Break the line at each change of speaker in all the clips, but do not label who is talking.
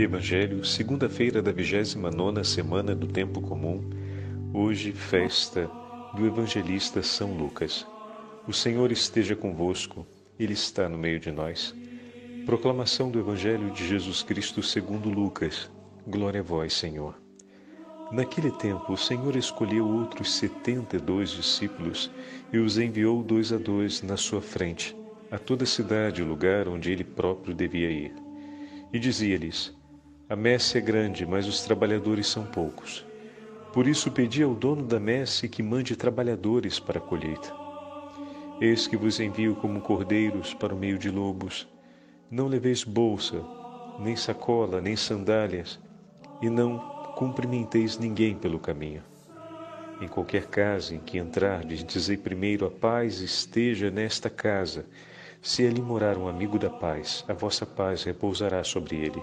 Evangelho, segunda-feira da 29 semana do Tempo Comum, hoje festa do Evangelista São Lucas. O Senhor esteja convosco, Ele está no meio de nós. Proclamação do Evangelho de Jesus Cristo segundo Lucas. Glória a vós, Senhor. Naquele tempo, o Senhor escolheu outros setenta e dois discípulos e os enviou dois a dois na sua frente, a toda a cidade e lugar onde ele próprio devia ir. E dizia-lhes: A messe é grande, mas os trabalhadores são poucos. Por isso pedi ao dono da messe que mande trabalhadores para a colheita. Eis que vos envio como cordeiros para o meio de lobos. Não leveis bolsa, nem sacola, nem sandálias, e não cumprimenteis ninguém pelo caminho. Em qualquer casa em que entrardes, dizei primeiro: A paz esteja nesta casa. Se ali morar um amigo da paz, a vossa paz repousará sobre ele.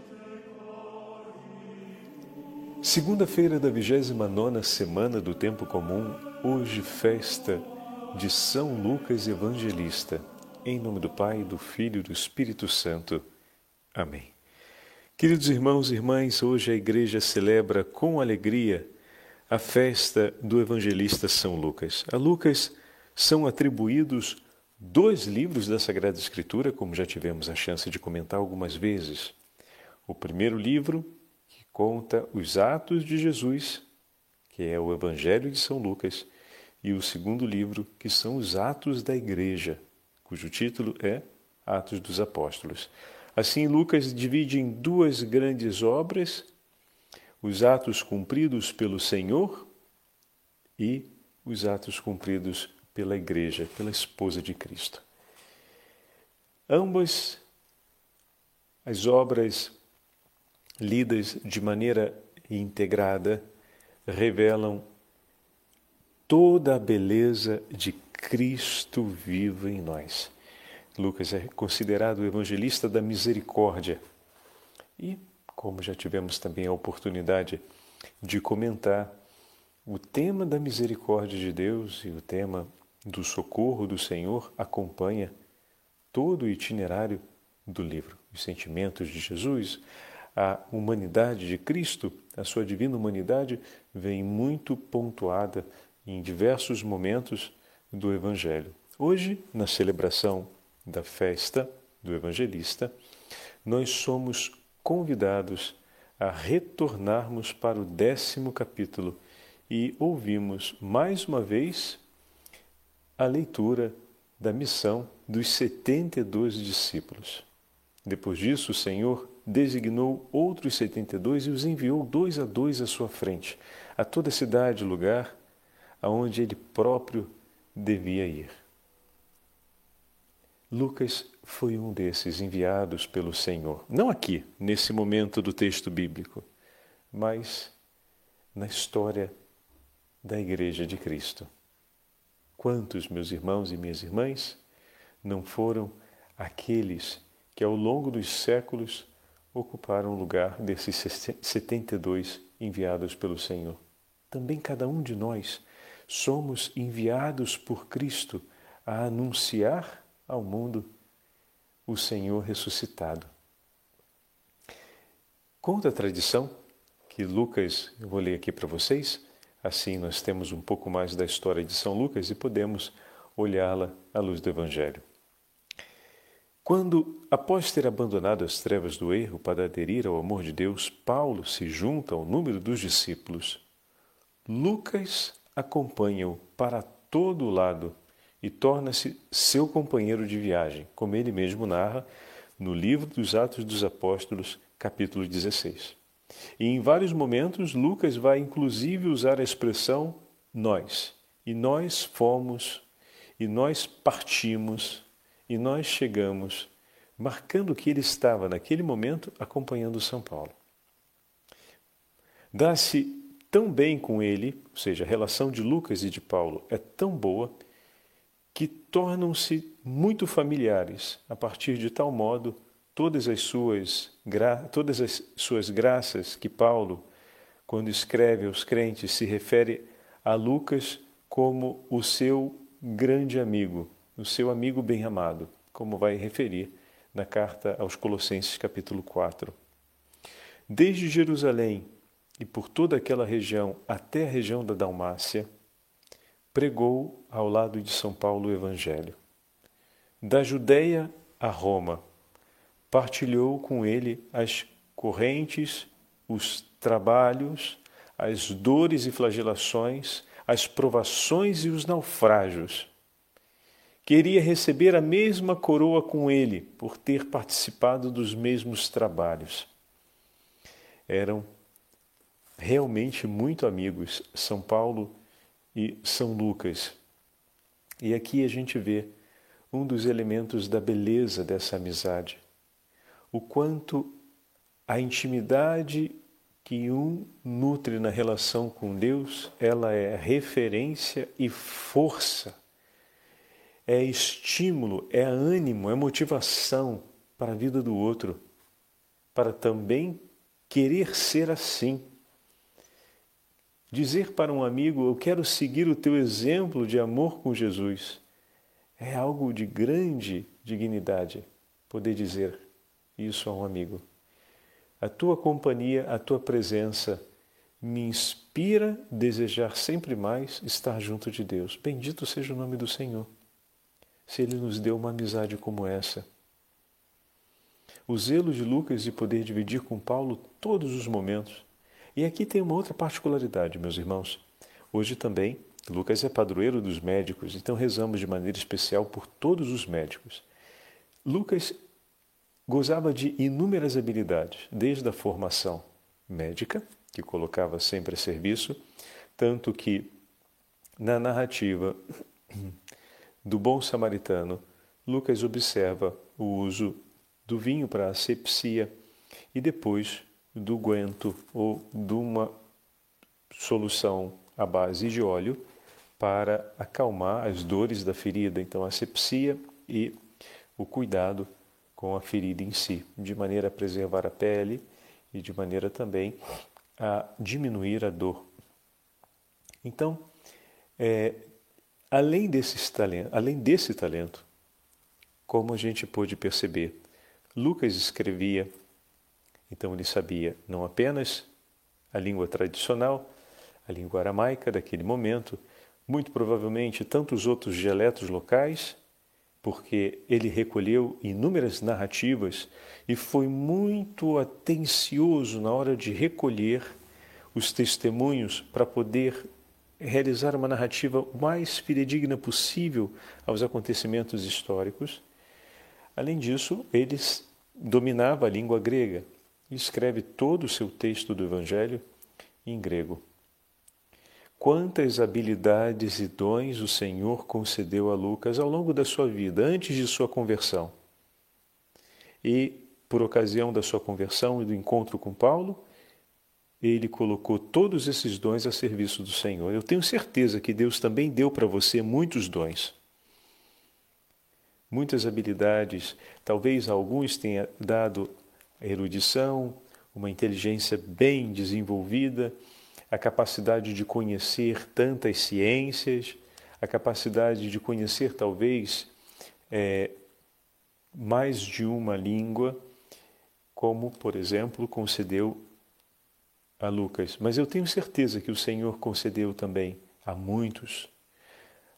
Segunda-feira da 29 semana do tempo comum, hoje festa de São Lucas Evangelista. Em nome do Pai, do Filho e do Espírito Santo. Amém. Queridos irmãos e irmãs, hoje a igreja celebra com alegria a festa do evangelista São Lucas. A Lucas são atribuídos dois livros da Sagrada Escritura, como já tivemos a chance de comentar algumas vezes. O primeiro livro, conta os atos de Jesus, que é o Evangelho de São Lucas, e o segundo livro, que são os Atos da Igreja, cujo título é Atos dos Apóstolos. Assim, Lucas divide em duas grandes obras os atos cumpridos pelo Senhor e os atos cumpridos pela Igreja, pela esposa de Cristo. Ambas as obras lidas de maneira integrada revelam toda a beleza de Cristo vivo em nós. Lucas é considerado o evangelista da misericórdia. E, como já tivemos também a oportunidade de comentar, o tema da misericórdia de Deus e o tema do socorro do Senhor acompanha todo o itinerário do livro. Os sentimentos de Jesus, a humanidade de Cristo, a sua divina humanidade, vem muito pontuada em diversos momentos do Evangelho. Hoje, na celebração da festa do evangelista, nós somos convidados a retornarmos para o décimo capítulo e ouvimos mais uma vez a leitura da missão dos 72 discípulos. Depois disso, o Senhor designou outros 72 e os enviou dois a dois à sua frente, a toda a cidade e lugar aonde ele próprio devia ir. Lucas foi um desses enviados pelo Senhor. Não aqui, nesse momento do texto bíblico, mas na história da Igreja de Cristo. Quantos, meus irmãos e minhas irmãs, não foram aqueles que ao longo dos séculos ocuparam o lugar desses 72 enviados pelo Senhor? Também cada um de nós somos enviados por Cristo a anunciar ao mundo o Senhor ressuscitado. Conta a tradição que Lucas, eu vou ler aqui para vocês, assim nós temos um pouco mais da história de São Lucas e podemos olhá-la à luz do Evangelho. Quando, após ter abandonado as trevas do erro para aderir ao amor de Deus, Paulo se junta ao número dos discípulos, Lucas acompanha-o para todo lado e torna-se seu companheiro de viagem, como ele mesmo narra no livro dos Atos dos Apóstolos, capítulo 16. E em vários momentos, Lucas vai inclusive usar a expressão nós. E nós fomos, e nós partimos, e nós chegamos, marcando que ele estava naquele momento acompanhando São Paulo. Dá-se tão bem com ele, ou seja, a relação de Lucas e de Paulo é tão boa que tornam-se muito familiares a partir de tal modo todas as suas todas as suas graças que Paulo quando escreve aos crentes se refere a Lucas como o seu grande amigo, o seu amigo bem-amado, como vai referir na carta aos Colossenses, capítulo 4. Desde Jerusalém e por toda aquela região até a região da Dalmácia, pregou ao lado de São Paulo o Evangelho. Da Judéia a Roma, partilhou com ele as correntes, os trabalhos, as dores e flagelações, as provações e os naufrágios. Queria receber a mesma coroa com ele, por ter participado dos mesmos trabalhos. Eram realmente muito amigos, São Paulo e São Lucas. E aqui a gente vê um dos elementos da beleza dessa amizade. O quanto a intimidade que um nutre na relação com Deus, ela é referência e força, é estímulo, é ânimo, é motivação para a vida do outro, para também querer ser assim. Dizer para um amigo, eu quero seguir o teu exemplo de amor com Jesus, é algo de grande dignidade poder dizer isso a um amigo. A tua companhia, a tua presença me inspira a desejar sempre mais estar junto de Deus. Bendito seja o nome do Senhor. Se Ele nos deu uma amizade como essa. O zelo de Lucas de poder dividir com Paulo todos os momentos. E aqui tem uma outra particularidade, meus irmãos. Hoje também, Lucas é padroeiro dos médicos, então rezamos de maneira especial por todos os médicos. Lucas Gozava de inúmeras habilidades, desde a formação médica, que colocava sempre a serviço, tanto que na narrativa do bom samaritano, Lucas observa o uso do vinho para asepsia e depois do guento ou de uma solução à base de óleo para acalmar as dores da ferida. Então, a asepsia e o cuidado com a ferida em si, de maneira a preservar a pele e de maneira também a diminuir a dor. Então, é, além, desses talento, além desse talento, como a gente pôde perceber, Lucas escrevia, então ele sabia não apenas a língua tradicional, a língua aramaica daquele momento, muito provavelmente tantos outros dialetos locais porque ele recolheu inúmeras narrativas e foi muito atencioso na hora de recolher os testemunhos para poder realizar uma narrativa mais fidedigna possível aos acontecimentos históricos. Além disso, ele dominava a língua grega e escreve todo o seu texto do Evangelho em grego. Quantas habilidades e dons o Senhor concedeu a Lucas ao longo da sua vida, antes de sua conversão. E, por ocasião da sua conversão e do encontro com Paulo, ele colocou todos esses dons a serviço do Senhor. Eu tenho certeza que Deus também deu para você muitos dons, muitas habilidades. Talvez alguns tenha dado erudição, uma inteligência bem desenvolvida a capacidade de conhecer tantas ciências, a capacidade de conhecer talvez é, mais de uma língua, como, por exemplo, concedeu a Lucas. Mas eu tenho certeza que o Senhor concedeu também a muitos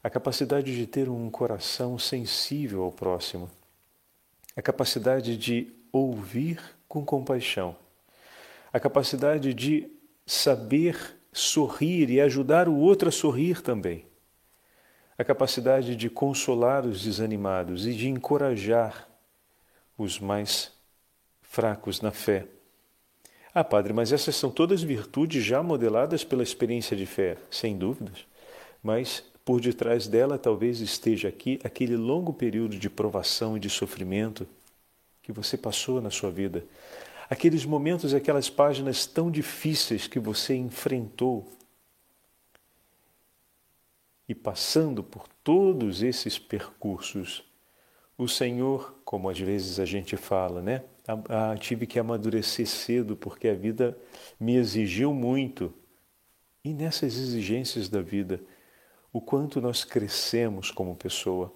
a capacidade de ter um coração sensível ao próximo, a capacidade de ouvir com compaixão, a capacidade de saber sorrir e ajudar o outro a sorrir também. A capacidade de consolar os desanimados e de encorajar os mais fracos na fé. Ah, Padre, mas essas são todas virtudes já modeladas pela experiência de fé, sem dúvidas. Mas por detrás dela talvez esteja aqui aquele longo período de provação e de sofrimento que você passou na sua vida, aqueles momentos, aquelas páginas tão difíceis que você enfrentou. E passando por todos esses percursos, o Senhor, como às vezes a gente fala, né? Ah, tive que amadurecer cedo porque a vida me exigiu muito. E nessas exigências da vida, o quanto nós crescemos como pessoa,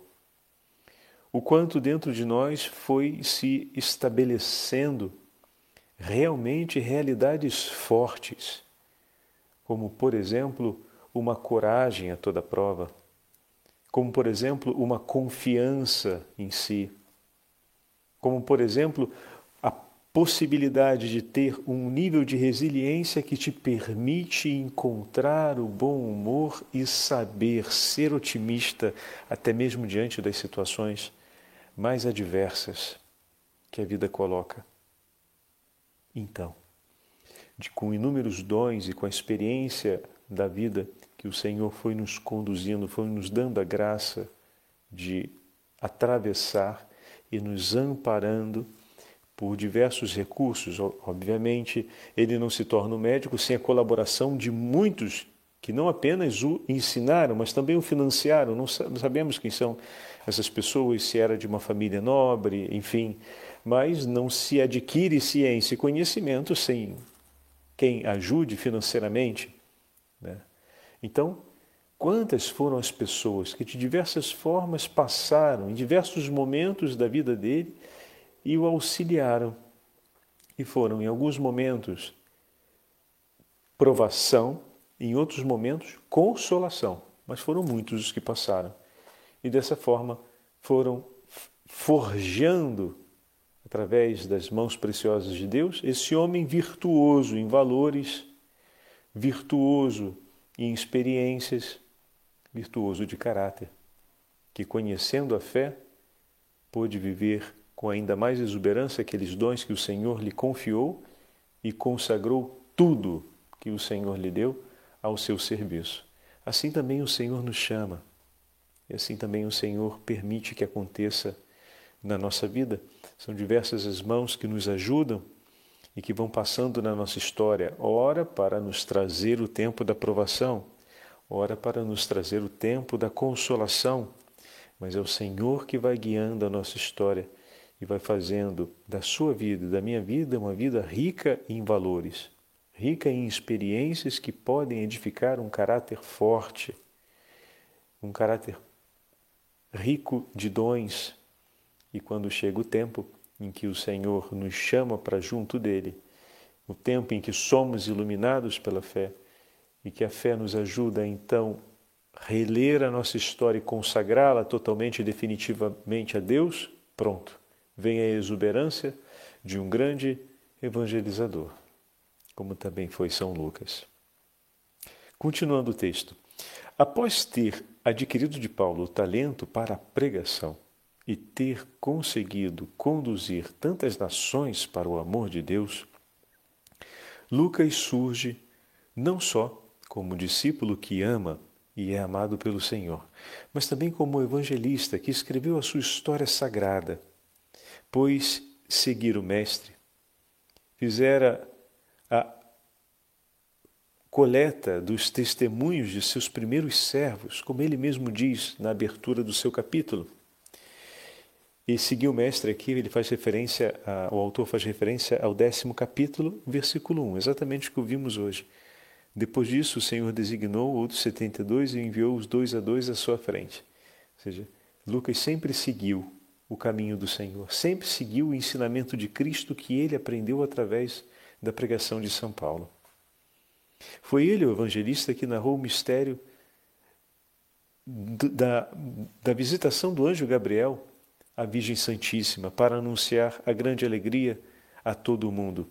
o quanto dentro de nós foi se estabelecendo realmente realidades fortes, como, por exemplo, uma coragem a toda prova, como, por exemplo, uma confiança em si, como, por exemplo, possibilidade de ter um nível de resiliência que te permite encontrar o bom humor e saber ser otimista até mesmo diante das situações mais adversas que a vida coloca. Então, de, com inúmeros dons e com a experiência da vida que o Senhor foi nos conduzindo, foi nos dando a graça de atravessar e nos amparando por diversos recursos. Obviamente, ele não se torna um médico sem a colaboração de muitos que não apenas o ensinaram, mas também o financiaram. Não sabemos quem são essas pessoas, se era de uma família nobre, enfim, mas não se adquire ciência e conhecimento sem quem ajude financeiramente. Né? Então, quantas foram as pessoas que de diversas formas passaram em diversos momentos da vida dele e o auxiliaram? E foram, em alguns momentos, provação, em outros momentos, consolação. Mas foram muitos os que passaram. E dessa forma foram forjando através das mãos preciosas de Deus, esse homem virtuoso em valores, virtuoso em experiências, virtuoso de caráter, que conhecendo a fé, pôde viver com ainda mais exuberância aqueles dons que o Senhor lhe confiou e consagrou tudo que o Senhor lhe deu ao seu serviço. Assim também o Senhor nos chama, e assim também o Senhor permite que aconteça na nossa vida. São diversas as mãos que nos ajudam e que vão passando na nossa história, ora para nos trazer o tempo da provação, ora para nos trazer o tempo da consolação, mas é o Senhor que vai guiando a nossa história e vai fazendo da sua vida e da minha vida uma vida rica em valores, rica em experiências que podem edificar um caráter forte, um caráter rico de dons, e quando chega o tempo em que o Senhor nos chama para junto dele, o tempo em que somos iluminados pela fé e que a fé nos ajuda a então reler a nossa história e consagrá-la totalmente e definitivamente a Deus, pronto, vem a exuberância de um grande evangelizador, como também foi São Lucas. Continuando o texto. Após ter adquirido de Paulo o talento para a pregação, e ter conseguido conduzir tantas nações para o amor de Deus, Lucas surge não só como discípulo que ama e é amado pelo Senhor, mas também como evangelista que escreveu a sua história sagrada, pois seguir o Mestre fizera a coleta dos testemunhos de seus primeiros servos, como ele mesmo diz na abertura do seu capítulo. E seguir o mestre aqui, ele faz referência, a, o autor faz referência ao décimo capítulo, versículo 1, exatamente o que ouvimos hoje. Depois disso, o Senhor designou outros 72 e enviou os dois a dois à sua frente. Ou seja, Lucas sempre seguiu o caminho do Senhor, sempre seguiu o ensinamento de Cristo que ele aprendeu através da pregação de São Paulo. Foi ele, o evangelista, que narrou o mistério da, da visitação do anjo Gabriel a Virgem Santíssima para anunciar a grande alegria a todo o mundo.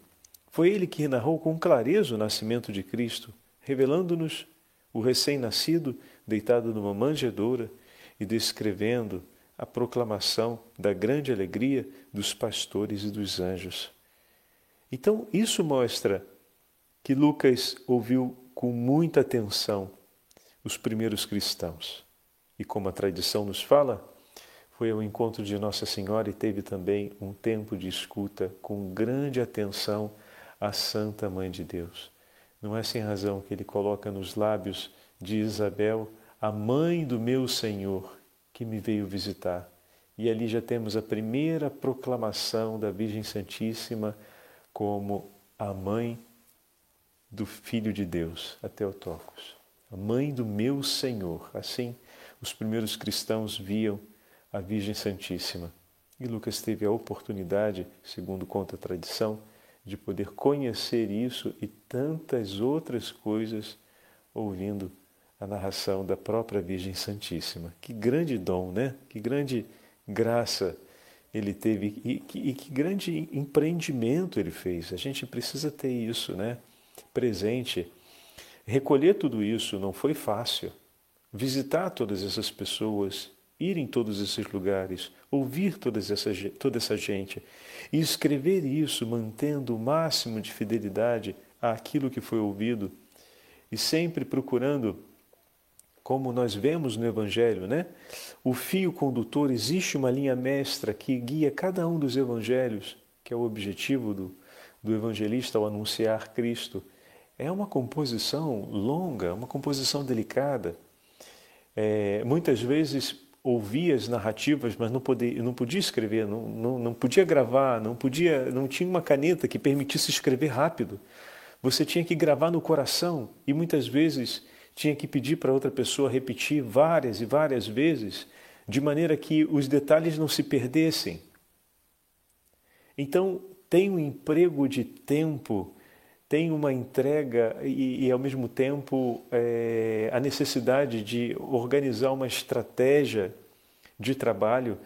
Foi ele que narrou com clareza o nascimento de Cristo, revelando-nos o recém-nascido deitado numa manjedoura e descrevendo a proclamação da grande alegria dos pastores e dos anjos. Então, isso mostra que Lucas ouviu com muita atenção os primeiros cristãos. E como a tradição nos fala, foi ao encontro de Nossa Senhora e teve também um tempo de escuta com grande atenção à Santa Mãe de Deus. Não é sem razão que ele coloca nos lábios de Isabel a mãe do meu Senhor que me veio visitar. E ali já temos a primeira proclamação da Virgem Santíssima como a mãe do Filho de Deus, a Teotocos. A mãe do meu Senhor. Assim, os primeiros cristãos viam a Virgem Santíssima. E Lucas teve a oportunidade, segundo conta a tradição, de poder conhecer isso e tantas outras coisas ouvindo a narração da própria Virgem Santíssima. Que grande dom, né? Que grande graça ele teve e que, e que grande empreendimento ele fez. A gente precisa ter isso, né? Presente. Recolher tudo isso não foi fácil. Visitar todas essas pessoas, ir em todos esses lugares, ouvir todas essa, toda essa gente e escrever isso mantendo o máximo de fidelidade àquilo que foi ouvido e sempre procurando, como nós vemos no Evangelho, né? O fio condutor, existe uma linha mestra que guia cada um dos evangelhos, que é o objetivo do, do evangelista ao anunciar Cristo. É uma composição longa, uma composição delicada. É, muitas vezes ouvia as narrativas, mas não podia, não podia escrever, não, não, não podia gravar, não podia, não tinha uma caneta que permitisse escrever rápido. Você tinha que gravar no coração e muitas vezes tinha que pedir para outra pessoa repetir várias e várias vezes, de maneira que os detalhes não se perdessem. Então, tem um emprego de tempo tem uma entrega e, e ao mesmo tempo, é, a necessidade de organizar uma estratégia de trabalho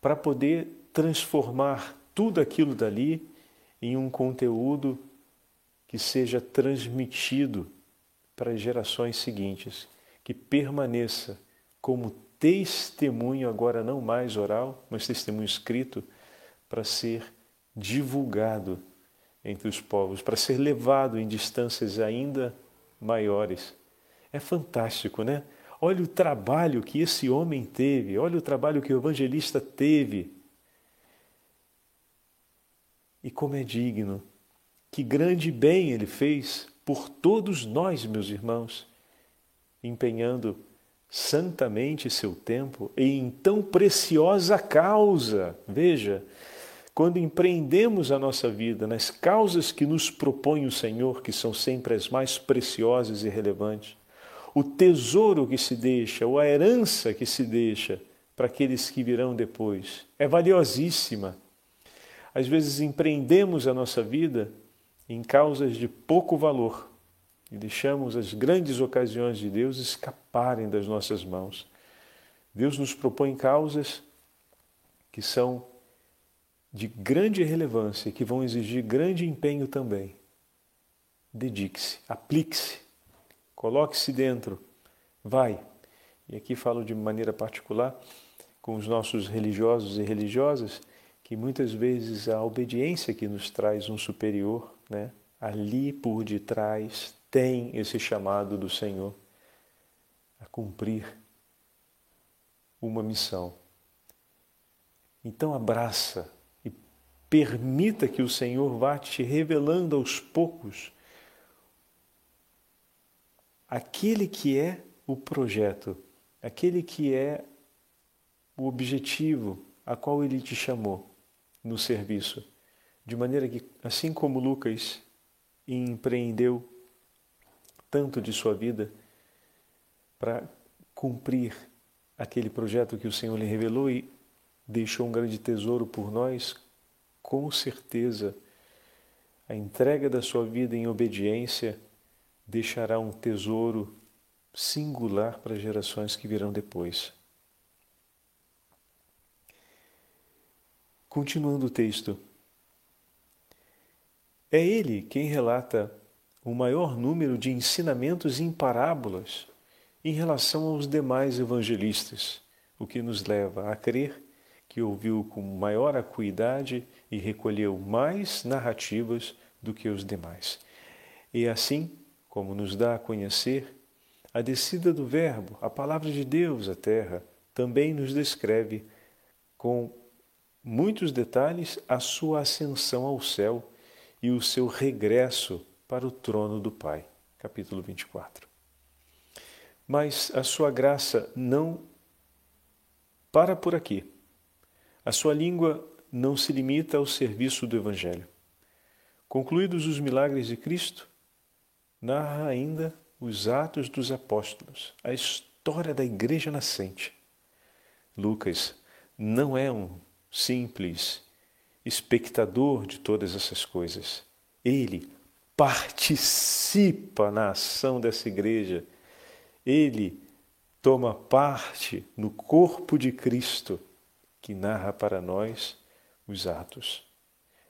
para poder transformar tudo aquilo dali em um conteúdo que seja transmitido para as gerações seguintes, que permaneça como testemunho, agora não mais oral, mas testemunho escrito, para ser divulgado entre os povos, para ser levado em distâncias ainda maiores. É fantástico, né? Olha o trabalho que esse homem teve, olha o trabalho que o evangelista teve. E como é digno, que grande bem ele fez por todos nós, meus irmãos, empenhando santamente seu tempo em tão preciosa causa. Veja, quando empreendemos a nossa vida nas causas que nos propõe o Senhor, que são sempre as mais preciosas e relevantes, o tesouro que se deixa, ou a herança que se deixa para aqueles que virão depois, é valiosíssima. Às vezes empreendemos a nossa vida em causas de pouco valor e deixamos as grandes ocasiões de Deus escaparem das nossas mãos. Deus nos propõe causas que são de grande relevância que vão exigir grande empenho também. Dedique-se, aplique-se, coloque-se dentro, vai. E aqui falo de maneira particular com os nossos religiosos e religiosas, que muitas vezes a obediência que nos traz um superior, né, ali por detrás tem esse chamado do Senhor a cumprir uma missão. Então abraça Permita que o Senhor vá te revelando aos poucos aquele que é o projeto, aquele que é o objetivo a qual ele te chamou no serviço. De maneira que, assim como Lucas empreendeu tanto de sua vida para cumprir aquele projeto que o Senhor lhe revelou e deixou um grande tesouro por nós, com certeza, a entrega da sua vida em obediência deixará um tesouro singular para as gerações que virão depois. Continuando o texto. É ele quem relata o maior número de ensinamentos em parábolas em relação aos demais evangelistas, o que nos leva a crer que ouviu com maior acuidade e recolheu mais narrativas do que os demais. E assim, como nos dá a conhecer, a descida do Verbo, a palavra de Deus à terra, também nos descreve com muitos detalhes a sua ascensão ao céu e o seu regresso para o trono do Pai. Capítulo 24. Mas a sua graça não para por aqui. A sua língua não se limita ao serviço do Evangelho. Concluídos os milagres de Cristo, narra ainda os Atos dos Apóstolos, a história da Igreja nascente. Lucas não é um simples espectador de todas essas coisas. Ele participa na ação dessa igreja. Ele toma parte no corpo de Cristo que narra para nós os atos.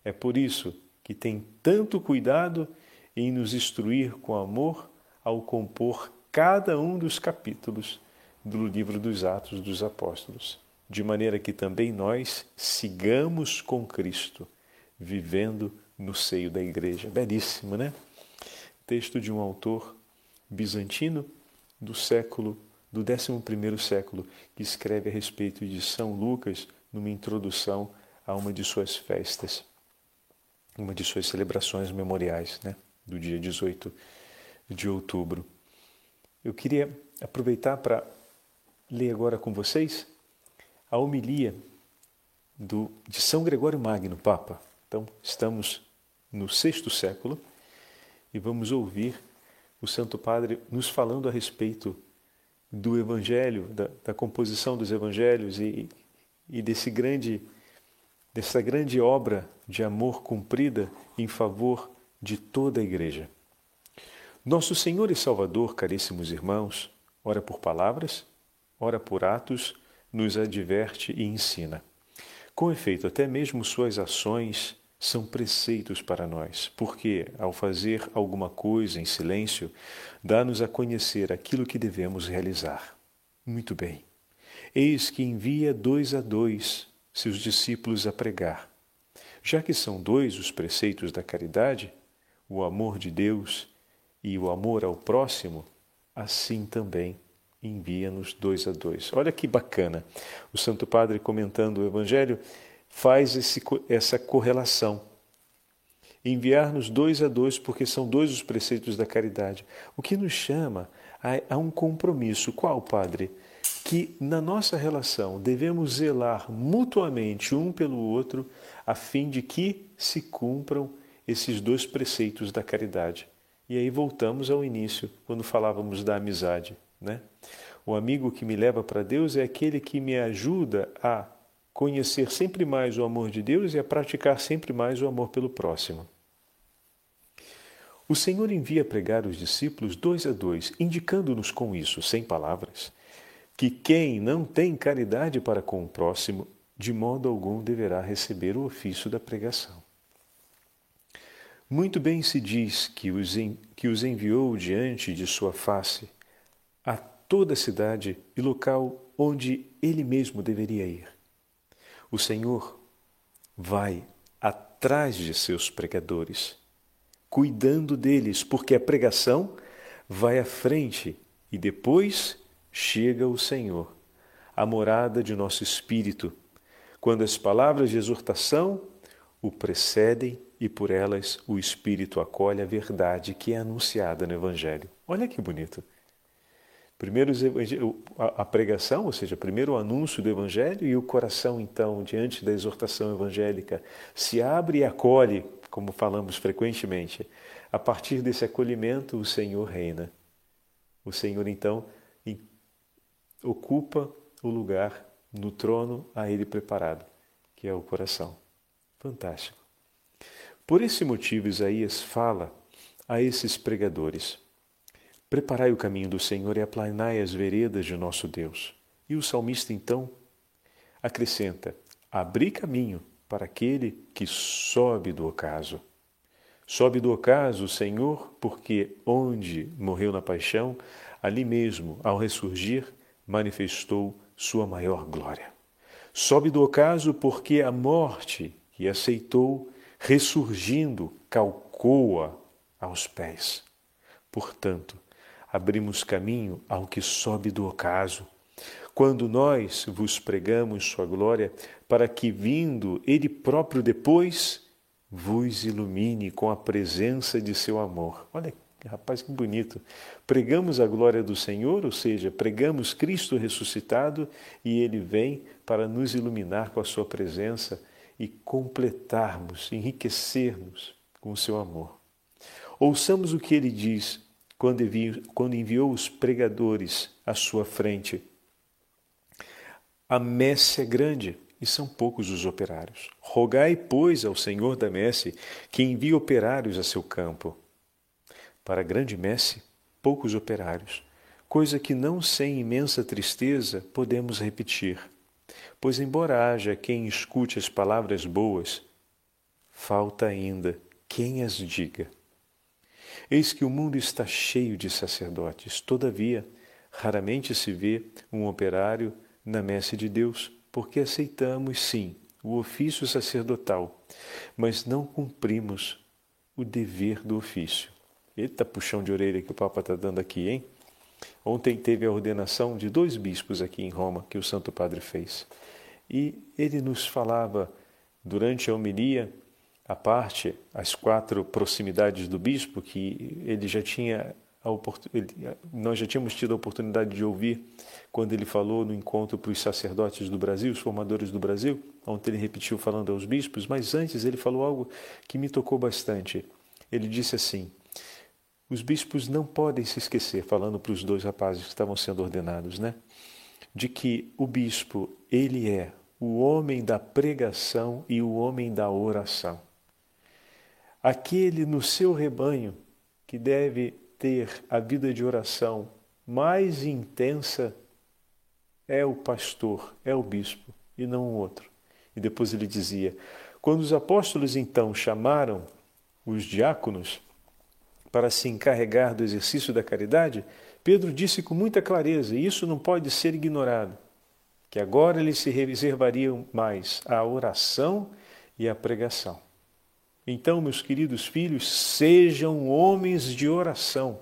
É por isso que tem tanto cuidado em nos instruir com amor ao compor cada um dos capítulos do livro dos Atos dos Apóstolos, de maneira que também nós sigamos com Cristo, vivendo no seio da igreja. Belíssimo, né? Texto de um autor bizantino do século do 11 século, que escreve a respeito de São Lucas numa introdução a uma de suas festas, uma de suas celebrações memoriais, né, do dia 18 de outubro. Eu queria aproveitar para ler agora com vocês a homilia do, de São Gregório Magno, Papa. Então, estamos no sexto século e vamos ouvir o Santo Padre nos falando a respeito do Evangelho, da, da composição dos Evangelhos e, e desse grande, dessa grande obra de amor cumprida em favor de toda a Igreja. Nosso Senhor e Salvador, caríssimos irmãos, ora por palavras, ora por atos, nos adverte e ensina. Com efeito, até mesmo suas ações são preceitos para nós, porque, ao fazer alguma coisa em silêncio, dá-nos a conhecer aquilo que devemos realizar. Muito bem. Eis que envia dois a dois seus discípulos a pregar. Já que são dois os preceitos da caridade, o amor de Deus e o amor ao próximo, assim também envia-nos dois a dois. Olha que bacana. O Santo Padre, comentando o Evangelho, faz esse, essa correlação. Enviar-nos dois a dois, porque são dois os preceitos da caridade. O que nos chama a, a um compromisso. Qual, Padre? Que na nossa relação devemos zelar mutuamente um pelo outro, a fim de que se cumpram esses dois preceitos da caridade. E aí voltamos ao início, quando falávamos da amizade. Né? O amigo que me leva para Deus é aquele que me ajuda a conhecer sempre mais o amor de Deus e a praticar sempre mais o amor pelo próximo. O Senhor envia pregar os discípulos dois a dois, indicando-nos com isso, sem palavras, que quem não tem caridade para com o próximo, de modo algum deverá receber o ofício da pregação. Muito bem se diz que os, que os enviou diante de sua face a toda a cidade e local onde ele mesmo deveria ir. O Senhor vai atrás de seus pregadores, cuidando deles, porque a pregação vai à frente e depois chega o Senhor, a morada de nosso espírito, quando as palavras de exortação o precedem e por elas o Espírito acolhe a verdade que é anunciada no Evangelho. Olha que bonito. Primeiro a pregação, ou seja, primeiro o anúncio do Evangelho e o coração, então, diante da exortação evangélica, se abre e acolhe, como falamos frequentemente. A partir desse acolhimento, o Senhor reina. O Senhor, então, ocupa o lugar no trono a ele preparado, que é o coração. Fantástico. Por esse motivo, Isaías fala a esses pregadores: Preparai o caminho do Senhor e aplanai as veredas de nosso Deus. E o salmista então acrescenta: Abri caminho para aquele que sobe do ocaso. Sobe do ocaso o Senhor, porque onde morreu na paixão, ali mesmo, ao ressurgir, manifestou sua maior glória. Sobe do ocaso porque a morte que aceitou ressurgindo, calcoa aos pés. Portanto, abrimos caminho ao que sobe do ocaso, quando nós vos pregamos Sua glória, para que, vindo Ele próprio depois, vos ilumine com a presença de seu amor. Olha, rapaz, que bonito. Pregamos a glória do Senhor, ou seja, pregamos Cristo ressuscitado e Ele vem para nos iluminar com a Sua presença e completarmos, enriquecermos com o seu amor. Ouçamos o que ele diz quando enviou, quando enviou os pregadores à sua frente. A messe é grande e são poucos os operários. Rogai, pois, ao Senhor da messe que envie operários a seu campo. Para a grande messe, poucos operários, coisa que não sem imensa tristeza podemos repetir. Pois, embora haja quem escute as palavras boas, falta ainda quem as diga. Eis que o mundo está cheio de sacerdotes, todavia, raramente se vê um operário na messe de Deus, porque aceitamos, sim, o ofício sacerdotal, mas não cumprimos o dever do ofício. Eita puxão de orelha que o Papa está dando aqui, hein? Ontem teve a ordenação de dois bispos aqui em Roma que o Santo Padre fez. E ele nos falava durante a homilia a parte, as quatro proximidades do bispo, que ele já tinha oportunidade, nós já tínhamos tido a oportunidade de ouvir quando ele falou no encontro para os sacerdotes do Brasil, os formadores do Brasil, onde ele repetiu falando aos bispos, mas antes ele falou algo que me tocou bastante. Ele disse assim: os bispos não podem se esquecer, falando para os dois rapazes que estavam sendo ordenados, né? De que o bispo, ele é o homem da pregação e o homem da oração. Aquele no seu rebanho que deve ter a vida de oração mais intensa é o pastor, é o bispo e não o outro. E depois ele dizia: quando os apóstolos então chamaram os diáconos, para se encarregar do exercício da caridade, Pedro disse com muita clareza, e isso não pode ser ignorado, que agora eles se reservariam mais à oração e à pregação. Então, meus queridos filhos, sejam homens de oração.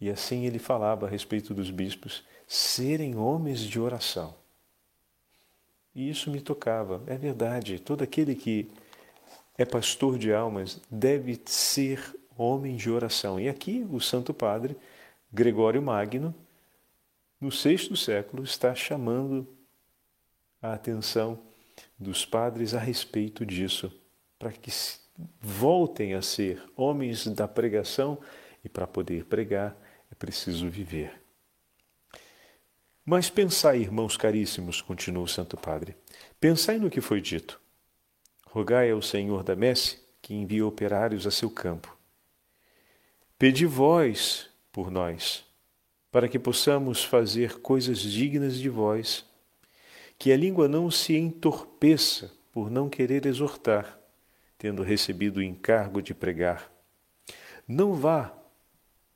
E assim ele falava a respeito dos bispos, serem homens de oração. E isso me tocava. É verdade, todo aquele que é pastor de almas deve ser homem de oração. E aqui o Santo Padre Gregório Magno, no sexto século, está chamando a atenção dos padres a respeito disso, para que voltem a ser homens da pregação e para poder pregar é preciso viver. Mas pensai, irmãos caríssimos, continuou o Santo Padre, pensai no que foi dito. Rogai ao Senhor da messe que envie operários a seu campo. Pedi vós por nós, para que possamos fazer coisas dignas de vós, que a língua não se entorpeça por não querer exortar, tendo recebido o encargo de pregar. Não vá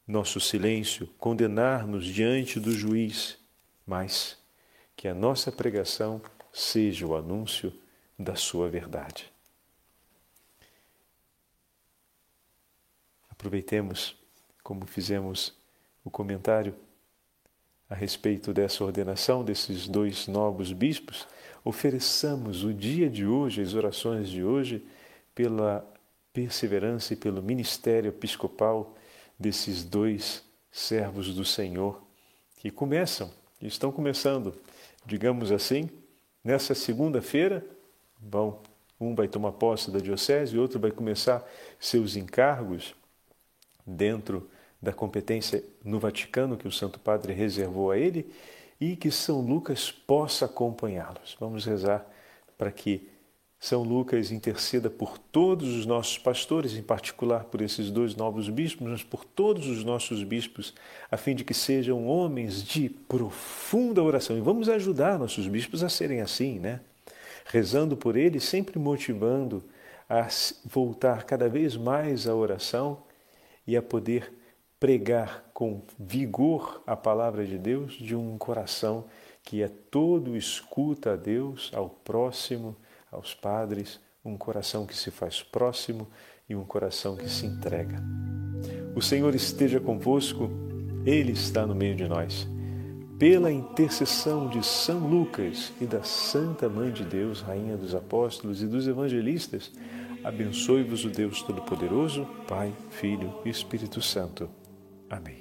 nosso silêncio condenar-nos diante do juiz, mas que a nossa pregação seja o anúncio da sua verdade. Aproveitemos, como fizemos o comentário a respeito dessa ordenação desses dois novos bispos, ofereçamos o dia de hoje, as orações de hoje, pela perseverança e pelo ministério episcopal desses dois servos do Senhor que começam, estão começando, digamos assim, nessa segunda-feira, vão um vai tomar posse da diocese, o outro vai começar seus encargos dentro da competência no Vaticano que o Santo Padre reservou a ele e que São Lucas possa acompanhá-los. Vamos rezar para que São Lucas interceda por todos os nossos pastores, em particular por esses dois novos bispos, mas por todos os nossos bispos, a fim de que sejam homens de profunda oração. E vamos ajudar nossos bispos a serem assim, né? Rezando por eles, sempre motivando a voltar cada vez mais à oração e a poder pregar com vigor a palavra de Deus de um coração que é todo escuta a Deus, ao próximo, aos padres, um coração que se faz próximo e um coração que se entrega. O Senhor esteja convosco, Ele está no meio de nós. pela intercessão de São Lucas e da Santa Mãe de Deus, Rainha dos Apóstolos e dos Evangelistas, abençoe-vos o Deus Todo-Poderoso, Pai, Filho e Espírito Santo. Amém.